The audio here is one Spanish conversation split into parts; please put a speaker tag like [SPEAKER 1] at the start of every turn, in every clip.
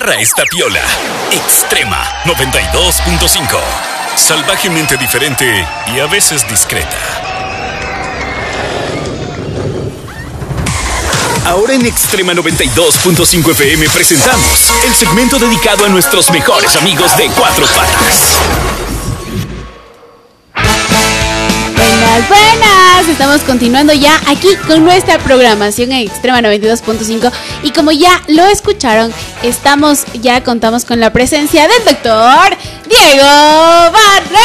[SPEAKER 1] Agarra esta piola. Extrema 92.5. Salvajemente diferente y a veces discreta. Ahora en Extrema 92.5 FM presentamos el segmento dedicado a nuestros mejores amigos de cuatro patas.
[SPEAKER 2] Estamos continuando ya aquí con nuestra programación en Extrema 92.5 y como ya lo escucharon, estamos ya contamos con la presencia del doctor Diego Barrera.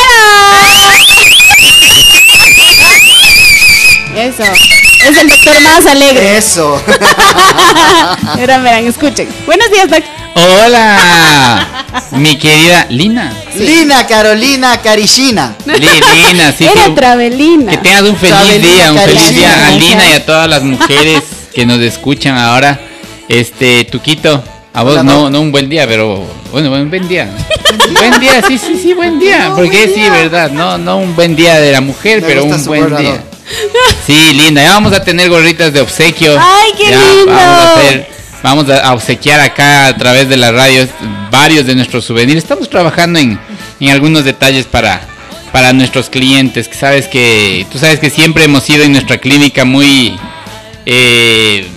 [SPEAKER 2] Eso. Es el doctor más alegre.
[SPEAKER 3] Eso.
[SPEAKER 2] Verán, verán, escuchen. Buenos días, doctor.
[SPEAKER 4] Hola, mi querida Lina.
[SPEAKER 3] Lina Carolina Carishina.
[SPEAKER 4] Li- Lina, sí,
[SPEAKER 2] Era
[SPEAKER 4] que,
[SPEAKER 2] Travelina.
[SPEAKER 4] que tengas un feliz
[SPEAKER 3] Travelina,
[SPEAKER 4] día, un feliz día a Lina y a todas las mujeres que nos escuchan ahora. Este, Tuquito, a vos
[SPEAKER 3] Hola,
[SPEAKER 4] no, no un buen día, pero bueno, un buen día. buen día, sí, sí, sí, buen día.
[SPEAKER 3] No,
[SPEAKER 4] Porque
[SPEAKER 3] buen
[SPEAKER 4] sí,
[SPEAKER 3] día.
[SPEAKER 4] verdad, no, no un buen día de la mujer,
[SPEAKER 3] Me
[SPEAKER 4] pero un buen día. Sí, linda, ya vamos a tener gorritas de obsequio.
[SPEAKER 2] Ay, qué
[SPEAKER 4] Ya
[SPEAKER 2] lindo.
[SPEAKER 4] Vamos a, hacer- vamos a- obsequiar acá a través de la radio varios de nuestros souvenirs. Estamos trabajando en, en algunos detalles para, para nuestros clientes. Que sabes que tú sabes que siempre hemos sido en nuestra clínica muy eh,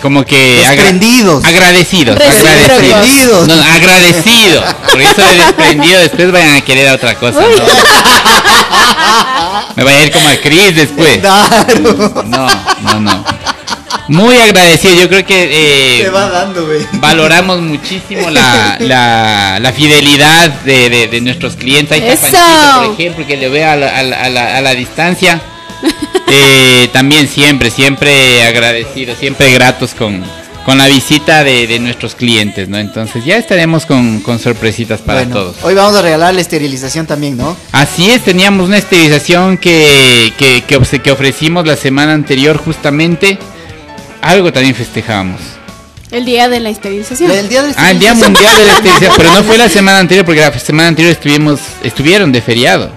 [SPEAKER 4] como que agra-
[SPEAKER 3] Desprendidos.
[SPEAKER 4] agradecidos,
[SPEAKER 2] Recíprocos.
[SPEAKER 4] agradecidos.
[SPEAKER 3] Desprendidos.
[SPEAKER 4] No, agradecido. Por eso de desprendido después vayan a querer otra cosa. ¿no? Me vaya a ir como a Chris después. No, no, no. Muy agradecido. Yo creo que eh,
[SPEAKER 3] Te va dando, güey.
[SPEAKER 4] valoramos muchísimo la, la, la fidelidad de, de- de nuestros clientes. Ahí está
[SPEAKER 2] Eso.
[SPEAKER 4] Panchito, por ejemplo, que le veo a la, a la- a la- a distancia. Eh, también siempre, siempre agradecidos, siempre gratos con, con la visita de, de nuestros clientes, ¿no? Entonces ya estaremos con, con sorpresitas para
[SPEAKER 3] Bueno,
[SPEAKER 4] todos.
[SPEAKER 3] Hoy vamos a regalar la esterilización también, ¿no?
[SPEAKER 4] Así es, teníamos una esterilización que, que, que ofrecimos la semana anterior justamente. Algo también festejamos.
[SPEAKER 2] El día de la esterilización.
[SPEAKER 3] El día de la
[SPEAKER 4] Ah, el Día
[SPEAKER 3] esterilización.
[SPEAKER 4] Mundial de la Esterilización, pero no fue la semana anterior porque la semana anterior estuvimos, estuvieron de feriado.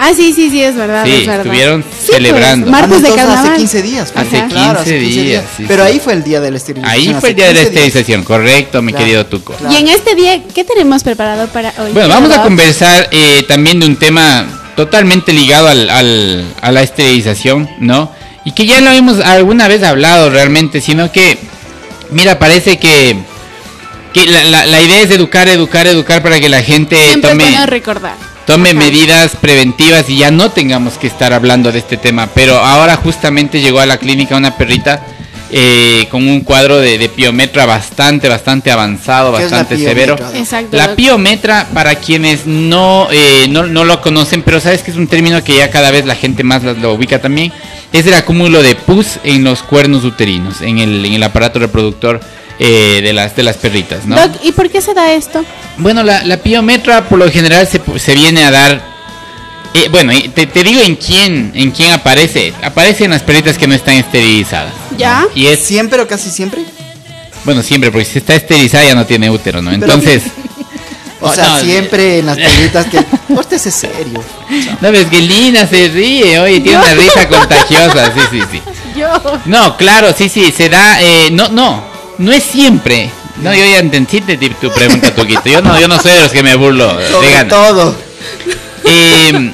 [SPEAKER 2] Ah, sí, sí, sí, es verdad.
[SPEAKER 4] Sí,
[SPEAKER 2] es verdad.
[SPEAKER 4] estuvieron
[SPEAKER 2] Sí,
[SPEAKER 4] celebrando.
[SPEAKER 2] Pues,
[SPEAKER 3] Ah, no,
[SPEAKER 2] martes de carnaval.
[SPEAKER 3] Hace 15 días. pues.
[SPEAKER 4] Hace
[SPEAKER 3] Claro,
[SPEAKER 4] 15 días, sí,
[SPEAKER 3] Pero
[SPEAKER 4] sí.
[SPEAKER 3] ahí fue el día de la esterilización.
[SPEAKER 4] Ahí fue el día de la
[SPEAKER 3] 15 días.
[SPEAKER 4] esterilización, correcto, mi
[SPEAKER 3] Claro.
[SPEAKER 4] querido Tuco.
[SPEAKER 3] Claro.
[SPEAKER 2] Y en este día, ¿qué tenemos preparado para hoy?
[SPEAKER 4] Bueno, vamos a conversar eh, también de un tema totalmente ligado al, al- a la esterilización, ¿no? Y que ya lo hemos alguna vez hablado realmente, sino que, mira, parece que, que la, la- la idea es educar, educar, educar para que la gente
[SPEAKER 2] Siempre
[SPEAKER 4] tome,
[SPEAKER 2] bueno recordar.
[SPEAKER 4] tome
[SPEAKER 2] Ajá.
[SPEAKER 4] medidas preventivas y ya no tengamos que estar hablando de este tema. Pero ahora justamente llegó a la clínica una perrita eh, con un cuadro de, de piometra bastante, bastante avanzado,
[SPEAKER 3] ¿Qué es la
[SPEAKER 4] bastante severo.
[SPEAKER 2] Exacto.
[SPEAKER 4] La piometra, para quienes no, eh, no, no lo conocen, pero sabes que es un término que ya cada vez la gente más lo, lo ubica también, es el acúmulo de pus en los cuernos uterinos, en el, en el aparato reproductor eh, de, las, de las perritas, ¿no?
[SPEAKER 2] Doc, ¿y por qué se da esto?
[SPEAKER 4] Bueno, la, la piometra por lo general se, se viene a dar... eh, bueno, y te, te digo en quién, en quién aparece. Aparece en las perritas que no están esterilizadas.
[SPEAKER 2] ¿Ya?
[SPEAKER 4] Y es,
[SPEAKER 3] ¿Siempre o casi siempre?
[SPEAKER 4] bueno, siempre, porque si está esterilizada ya no tiene útero, ¿no? Entonces...
[SPEAKER 3] O sea,
[SPEAKER 4] no,
[SPEAKER 3] siempre en las perritas que... Pórtese serio.
[SPEAKER 4] No ves que Lina se ríe, oye, tiene una risa contagiosa, sí, sí, sí.
[SPEAKER 2] Yo.
[SPEAKER 4] No, claro, sí, sí, se da, eh, no, no, no es siempre. No, yo ya entendí te- te- tu pregunta, Tuquito. Yo no, yo no soy de los que me burlo.
[SPEAKER 3] Sobre
[SPEAKER 4] ganas.
[SPEAKER 3] todo.
[SPEAKER 4] Eh,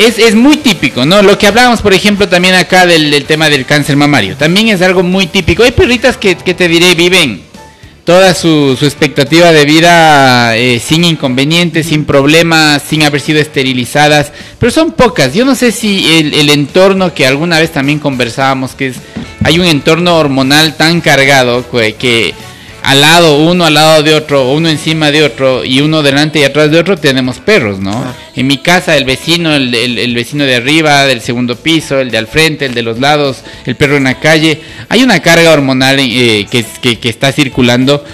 [SPEAKER 4] es, es muy típico, ¿no? Lo que hablábamos, por ejemplo, también acá del, tema del cáncer mamario. También es algo muy típico. Hay perritas que, te diré viven toda su, expectativa de vida eh, sin inconvenientes, sin problemas, sin haber sido esterilizadas. Pero son pocas. Yo no sé si el, entorno que alguna vez también conversábamos, que es, hay un entorno hormonal tan cargado que al lado, uno al lado de otro, uno encima de otro y uno delante y atrás de otro, tenemos perros, ¿no?
[SPEAKER 3] Claro.
[SPEAKER 4] En mi casa, el vecino, el, el- el vecino de arriba, del segundo piso, el de al frente, el de los lados, el perro en la calle. Hay una carga hormonal eh, que, que- que está circulando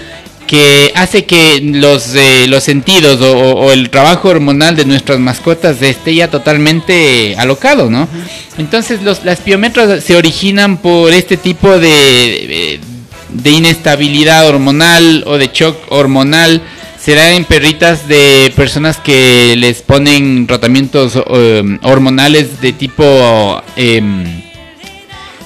[SPEAKER 4] que hace que los, eh, los sentidos o, el trabajo hormonal de nuestras mascotas esté ya totalmente alocado, ¿no? Entonces los, las piometras se originan por este tipo de, de, de inestabilidad hormonal o de shock hormonal. Se da en perritas de personas que les ponen tratamientos eh, hormonales de tipo em,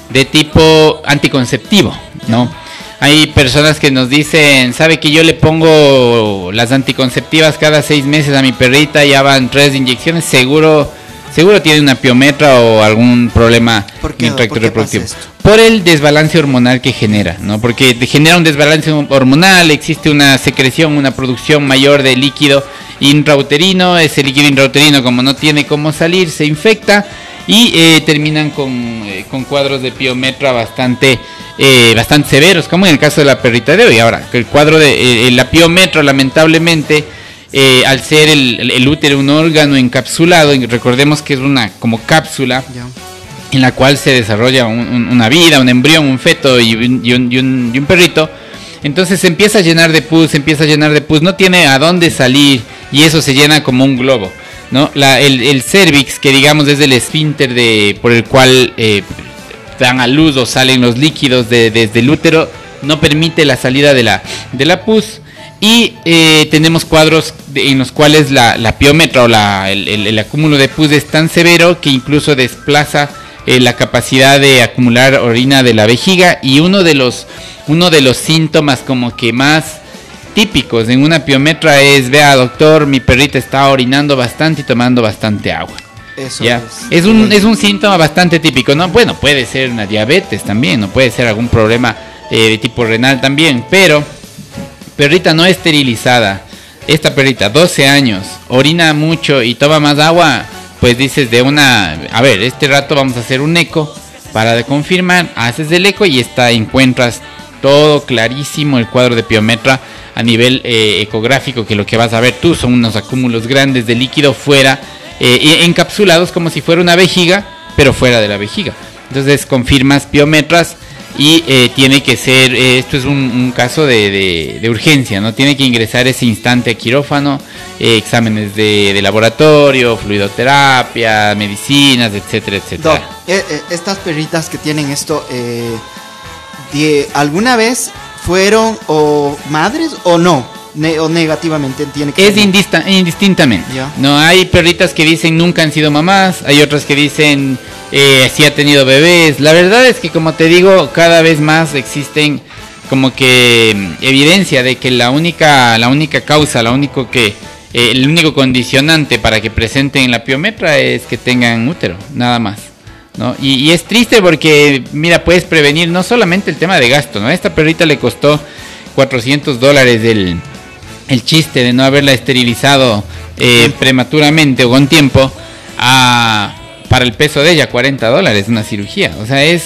[SPEAKER 4] de tipo anticonceptivo, ¿no? Hay personas que nos dicen, sabe que yo le pongo las anticonceptivas cada seis meses a mi perrita, ya van tres inyecciones, seguro, seguro tiene una piometra o algún problema
[SPEAKER 3] ¿Por qué,
[SPEAKER 4] en el tracto
[SPEAKER 3] ¿por qué pasa
[SPEAKER 4] reproductivo.
[SPEAKER 3] esto?
[SPEAKER 4] Por el desbalance hormonal que genera, ¿no? Porque genera un desbalance hormonal, existe una secreción, una producción mayor de líquido intrauterino, ese líquido intrauterino como no tiene cómo salir, se infecta y eh, terminan con, eh, con cuadros de piometra bastante eh, bastante severos, como en el caso de la perrita de hoy. Ahora, el cuadro de la piometra, lamentablemente, al ser el, útero un órgano encapsulado, recordemos que es una como cápsula. En la cual se desarrolla un- un- una vida, un embrión, un feto y un, perrito. Entonces se empieza a llenar de pus, se empieza a llenar de pus, no tiene a dónde salir y eso se llena como un globo. ¿no? El, el cervix, que digamos es el esfínter de, por el cual eh, dan a luz o salen los líquidos de- desde el útero, no permite la salida de la, de la pus. Y eh, tenemos cuadros en los cuales la, la piometra o la- el, el- el acúmulo de pus es tan severo que incluso desplaza eh, la capacidad de acumular orina de la vejiga y uno de los uno de los síntomas como que más típicos en una piometra es vea doctor mi perrita está orinando bastante y tomando bastante agua
[SPEAKER 3] Eso
[SPEAKER 4] ya.
[SPEAKER 3] es.
[SPEAKER 4] Es un, es un síntoma bastante típico, ¿no? Bueno, puede ser una diabetes también, no puede ser algún problema eh, de tipo renal también, pero perrita no esterilizada, esta perrita, 12 años, orina mucho y toma más agua, pues dices de una, a ver, este rato vamos a hacer un eco para confirmar, haces el eco y está, encuentras todo clarísimo el cuadro de piometra a nivel eh, ecográfico, que lo que vas a ver tú son unos acúmulos grandes de líquido fuera, eh, encapsulados como si fuera una vejiga, pero fuera de la vejiga. Entonces confirmas piometras y eh, tiene que ser, eh, esto es un, un caso de, de- de urgencia, ¿no? Tiene que ingresar ese instante a quirófano, eh, exámenes de, de laboratorio, fluidoterapia, medicinas, etcétera, etcétera.
[SPEAKER 3] Doc, eh, estas perritas que tienen esto, eh, ¿alguna vez fueron o madres o no? Ne- o negativamente tiene que
[SPEAKER 4] Es indistintamente. No hay perritas que dicen nunca han sido mamás, hay otras que dicen eh, sí ha tenido bebés. La verdad es que como te digo, cada vez más existen como que mm, evidencia de que la única la única causa, la único que eh, el único condicionante para que presenten la piometra es que tengan útero, nada más. ¿no? Y, y es triste porque, mira, puedes prevenir no solamente el tema de gasto, ¿no? A esta perrita le costó 400 dólares el, el chiste de no haberla esterilizado eh, prematuramente o con tiempo a, para el peso de ella 40 dólares una cirugía. O sea es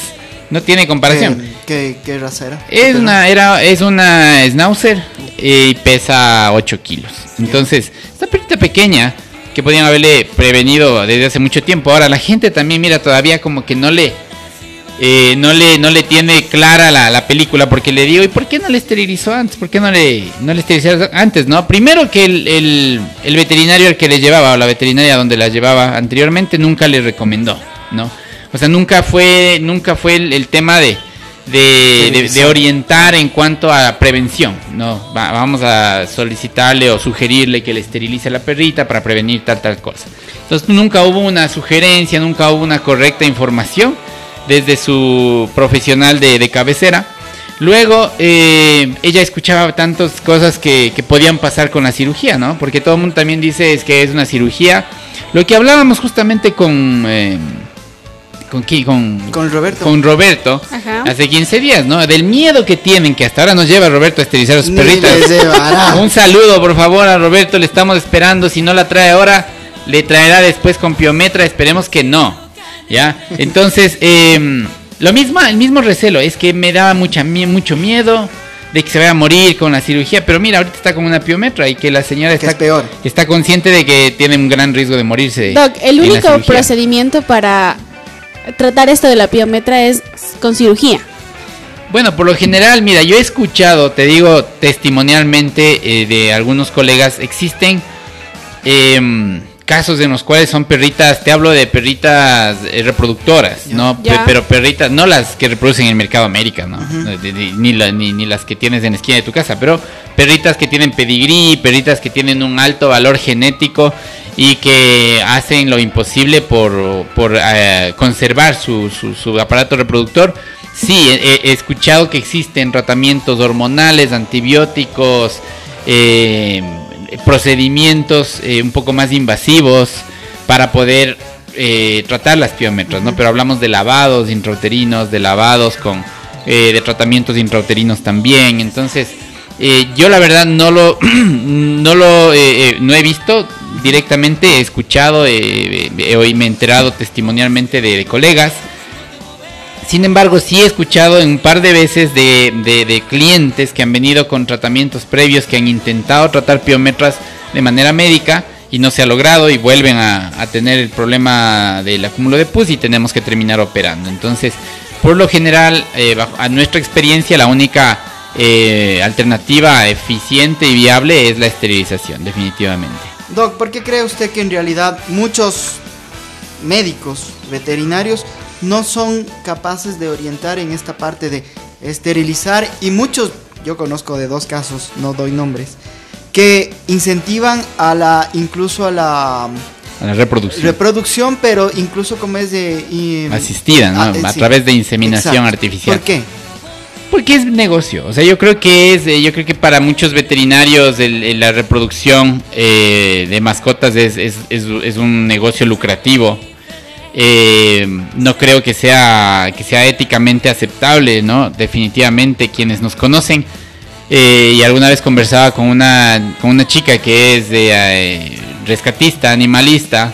[SPEAKER 4] no tiene comparación.
[SPEAKER 3] ¿Qué, qué, qué raza era?
[SPEAKER 4] es una era es una schnauzer y pesa 8 kilos. Entonces esta perrita pequeña que podían haberle prevenido desde hace mucho tiempo. Ahora la gente también mira todavía como que no le eh, no le no le tiene clara la, la película porque le digo y por qué no le esterilizó antes por qué no le no le esterilizó antes no primero que el, el, el veterinario al que le llevaba o la veterinaria donde la llevaba anteriormente nunca le recomendó no o sea nunca fue nunca fue el, el tema de de, de- de orientar en cuanto a prevención no Va- vamos a solicitarle o sugerirle que le esterilice a la perrita para prevenir tal tal cosa. Entonces nunca hubo una sugerencia nunca hubo una correcta información desde su profesional de, de cabecera. Luego, eh, ella escuchaba tantas cosas que, que podían pasar con la cirugía, ¿no? Porque todo el mundo también dice es que es una cirugía. Lo que hablábamos justamente con... eh, ¿Con quién? Con,
[SPEAKER 3] Con Roberto.
[SPEAKER 4] con Roberto
[SPEAKER 2] Ajá.
[SPEAKER 4] hace 15 días, ¿no? Del miedo que tienen, que hasta ahora nos lleva Roberto a esterilizar a sus
[SPEAKER 3] Ni
[SPEAKER 4] perritas. Un saludo, por favor, a Roberto. Le estamos esperando. Si no la trae ahora, le traerá después con piometra. Esperemos que no. ¿Ya? Entonces, em, lo mismo, el mismo recelo. Es que me daba mucha, mucho miedo de que se vaya a morir con la cirugía. Pero mira, ahorita está con una piometra y que la señora está,
[SPEAKER 3] es peor.
[SPEAKER 4] está consciente de que tiene un gran riesgo de morirse.
[SPEAKER 2] Doc, el único procedimiento para tratar esto de la piometra es con cirugía.
[SPEAKER 4] Bueno, por lo general, mira, yo he escuchado, te digo testimonialmente eh, de algunos colegas, existen em, casos en los cuales son perritas, te hablo de perritas eh, reproductoras. ¿no? Pero perritas, no las que reproducen en el mercado América, ¿no? De- ni, la- ni, ni las que tienes en la esquina de tu casa, pero perritas que tienen pedigrí, perritas que tienen un alto valor genético y que hacen lo imposible por, por eh, conservar su, su- su aparato reproductor sí, he, he escuchado que existen tratamientos hormonales, antibióticos, eh, procedimientos eh, un poco más invasivos para poder eh, tratar las piometras, ¿no? Pero hablamos de lavados intrauterinos, de lavados con eh, de tratamientos intrauterinos también. Entonces, eh, yo la verdad no lo no lo eh, eh, no he visto directamente, he escuchado, eh, eh, hoy me he enterado testimonialmente de colegas. Sin embargo, sí he escuchado un par de veces de, de- clientes que han venido con tratamientos previos, que han intentado tratar piometras de manera médica y no se ha logrado y vuelven a, tener el problema del acúmulo de pus y tenemos que terminar operando. Entonces, por lo general, eh, a nuestra experiencia, la única eh, alternativa eficiente y viable es la esterilización, definitivamente.
[SPEAKER 3] Doc, ¿por qué cree usted que en realidad muchos médicos veterinarios no son capaces de orientar en esta parte de esterilizar y muchos, yo conozco de dos casos, no doy nombres, que incentivan a la, incluso a la
[SPEAKER 4] A la reproducción.
[SPEAKER 3] reproducción, pero incluso como es de... y-
[SPEAKER 4] Asistida, ¿no?
[SPEAKER 3] Ah,
[SPEAKER 4] A
[SPEAKER 3] sí.
[SPEAKER 4] través de inseminación
[SPEAKER 3] Exacto.
[SPEAKER 4] artificial.
[SPEAKER 3] ¿Por qué?
[SPEAKER 4] Porque es negocio. O sea, yo creo que es, eh, yo creo que para muchos veterinarios el- el- la reproducción eh, de mascotas es, es- es- es un negocio lucrativo. Eh, no creo que sea que sea éticamente aceptable, ¿no? Definitivamente quienes nos conocen eh, y alguna vez conversaba con una con una chica que es de eh, rescatista, animalista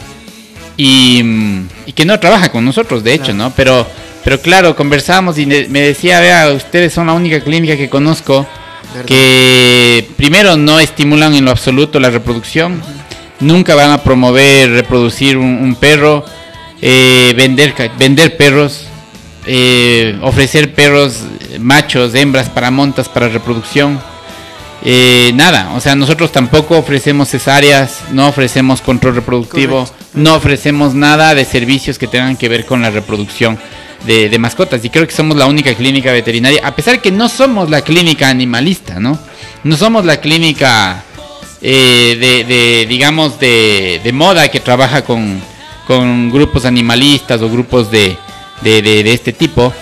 [SPEAKER 4] y, mm, y que no trabaja con nosotros, de hecho. ¿no? Pero pero claro, conversábamos y me decía, vea, ustedes son la única clínica que conozco
[SPEAKER 3] ¿Verdad?
[SPEAKER 4] que primero no estimulan en lo absoluto la reproducción, nunca van a promover reproducir un, un perro, eh, vender, vender perros, eh, ofrecer perros machos, hembras para montas para reproducción. Eh, nada, o sea, nosotros tampoco ofrecemos cesáreas, no ofrecemos control reproductivo,
[SPEAKER 3] Correcto.
[SPEAKER 4] no ofrecemos nada de servicios que tengan que ver con la reproducción de, de mascotas. Y creo que somos la única clínica veterinaria, a pesar que no somos la clínica animalista, ¿no? No somos la clínica eh, de, de, digamos, de, de moda que trabaja con, con grupos animalistas o grupos de, de, de- de este tipo.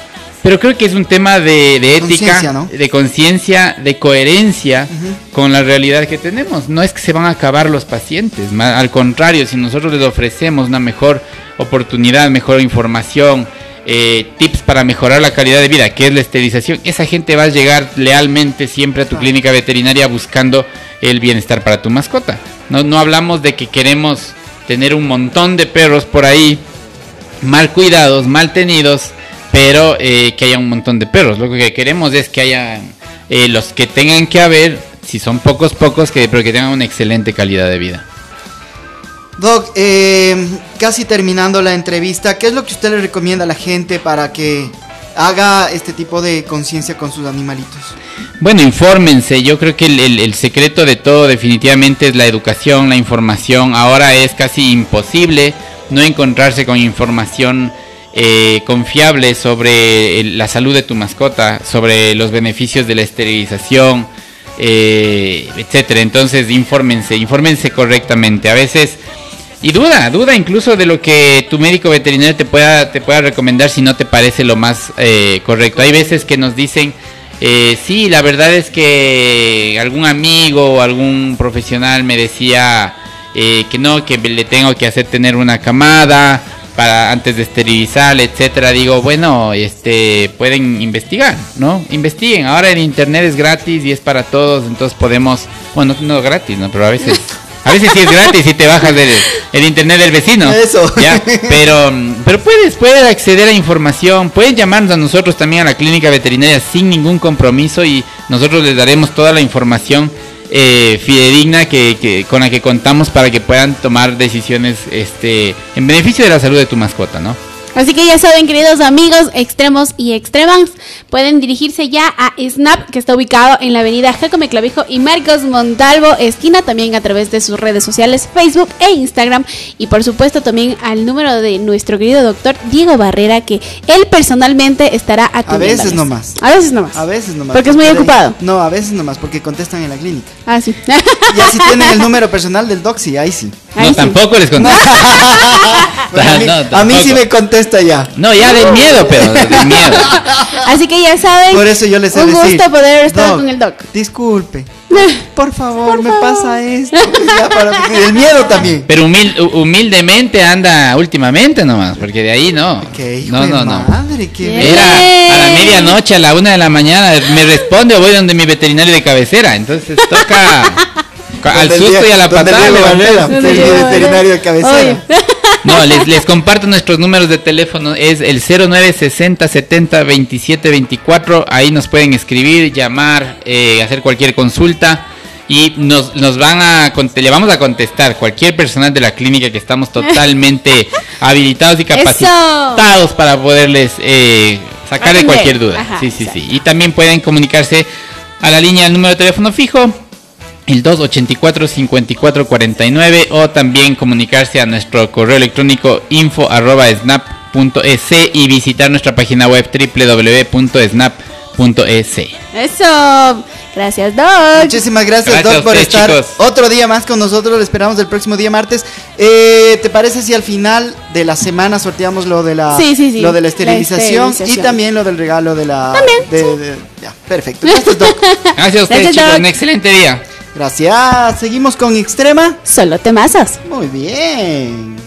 [SPEAKER 4] Pero creo que es un tema de, de ética,
[SPEAKER 3] ¿no?
[SPEAKER 4] de conciencia, de coherencia con la realidad que tenemos. No es que se van a acabar los pacientes, al contrario, si nosotros les ofrecemos una mejor oportunidad, mejor información, eh, tips para mejorar la calidad de vida, que es la esterilización, esa gente va a llegar lealmente siempre a tu
[SPEAKER 3] Claro.
[SPEAKER 4] clínica veterinaria buscando el bienestar para tu mascota. No, no hablamos de que queremos tener un montón de perros por ahí mal cuidados, mal tenidos, pero eh, que haya un montón de perros. Lo que queremos es que haya eh, los que tengan que haber, si son pocos, pocos, que, pero que tengan una excelente calidad de vida.
[SPEAKER 3] Doc, eh, casi terminando la entrevista, ¿qué es lo que usted le recomienda a la gente para que haga este tipo de conciencia con sus animalitos?
[SPEAKER 4] Bueno, infórmense. Yo creo que el, el- secreto de todo definitivamente es la educación, la información. Ahora es casi imposible no encontrarse con información eh, confiable sobre el- la salud de tu mascota, sobre los beneficios de la esterilización, eh, etcétera. Entonces, infórmense, infórmense correctamente. A veces y duda, duda incluso de lo que tu médico veterinario te pueda, te pueda recomendar si no te parece lo más eh, correcto. Hay veces que nos dicen, eh, sí, la verdad es que algún amigo o algún profesional me decía eh, que no, que le tengo que hacer tener una camada para antes de esterilizar, etcétera. Digo, bueno, este pueden investigar, ¿no? Investiguen. Ahora el internet es gratis y es para todos, entonces podemos, bueno, no gratis, ¿no? Pero a veces a veces sí es gratis y te bajas del el internet del vecino.
[SPEAKER 3] Eso.
[SPEAKER 4] Ya, pero, pero puedes, puedes acceder a información, pueden llamarnos a nosotros también a la clínica veterinaria sin ningún compromiso y nosotros les daremos toda la información eh, fidedigna que, que- con la que contamos para que puedan tomar decisiones este, en beneficio de la salud de tu mascota, ¿no?
[SPEAKER 2] Así que ya saben, queridos amigos extremos y extremas, pueden dirigirse ya a Snap, que está ubicado en la avenida Jacome Clavijo y Marcos Montalvo, esquina, también a través de sus redes sociales, Facebook e Instagram. Y por supuesto también al número de nuestro querido doctor Diego Barrera, que él personalmente estará
[SPEAKER 3] A
[SPEAKER 2] atendiendo.
[SPEAKER 3] veces nomás.
[SPEAKER 2] A veces nomás.
[SPEAKER 3] A veces nomás.
[SPEAKER 2] Porque es muy ocupado.
[SPEAKER 3] No, a veces nomás, porque contestan en la clínica.
[SPEAKER 2] Ah, sí.
[SPEAKER 3] Ya si tienen el número personal del sí, ahí sí.
[SPEAKER 4] No,
[SPEAKER 2] sí.
[SPEAKER 4] tampoco les contesta.
[SPEAKER 3] Bueno, a, mí,
[SPEAKER 4] No,
[SPEAKER 3] a mí sí me contesta ya.
[SPEAKER 4] No, ya del miedo, pero del miedo.
[SPEAKER 2] Así que ya saben.
[SPEAKER 3] Por eso yo les he
[SPEAKER 2] Un
[SPEAKER 3] decir,
[SPEAKER 2] gusto poder estar
[SPEAKER 3] "Doc,
[SPEAKER 2] con el doc.
[SPEAKER 3] Disculpe. Por favor, me pasa esto. Ya para- el miedo también.
[SPEAKER 4] Pero humil- hu- humildemente anda últimamente nomás, porque de ahí no.
[SPEAKER 3] Qué hijo
[SPEAKER 4] no,
[SPEAKER 3] de
[SPEAKER 4] no, no.
[SPEAKER 3] madre, qué.
[SPEAKER 4] Era a la medianoche, a la una de la mañana, me responde o voy donde mi veterinario de cabecera. Entonces toca ca- al susto y a la patada.
[SPEAKER 3] veterinario de cabecera.
[SPEAKER 2] Oye.
[SPEAKER 4] No, les, les comparto nuestros números de teléfono. Es el 0960 70 27 24. Ahí nos pueden escribir, llamar, eh, hacer cualquier consulta. Y nos, nos van a le vamos a contestar cualquier personal de la clínica que estamos totalmente habilitados y capacitados para poderles eh, sacar de cualquier duda.
[SPEAKER 2] Ajá,
[SPEAKER 4] sí, sí, sí. Y también pueden comunicarse a la línea, al número de teléfono fijo, el 284-5449 o también comunicarse a nuestro correo electrónico info arroba snap.es y visitar nuestra página web www.snap.es.
[SPEAKER 2] Eso. Gracias, Doc.
[SPEAKER 3] Muchísimas gracias,
[SPEAKER 4] Gracias
[SPEAKER 3] Doc, por estar
[SPEAKER 4] chicos.
[SPEAKER 3] otro día más con nosotros. Lo esperamos el próximo día martes. Eh, ¿Te parece si al final de la semana sorteamos lo de la,
[SPEAKER 2] Sí, sí, sí.
[SPEAKER 3] Lo de la
[SPEAKER 2] La
[SPEAKER 3] esterilización,
[SPEAKER 2] esterilización.
[SPEAKER 3] y también lo del regalo de la.
[SPEAKER 2] También,
[SPEAKER 3] de- de- ya, perfecto. Gracias, Doc.
[SPEAKER 4] Gracias a ustedes,
[SPEAKER 2] Gracias,
[SPEAKER 4] chicos.
[SPEAKER 2] Doc.
[SPEAKER 4] Un excelente día.
[SPEAKER 3] Gracias. Seguimos con Extrema.
[SPEAKER 2] Solo temazos.
[SPEAKER 3] Muy bien.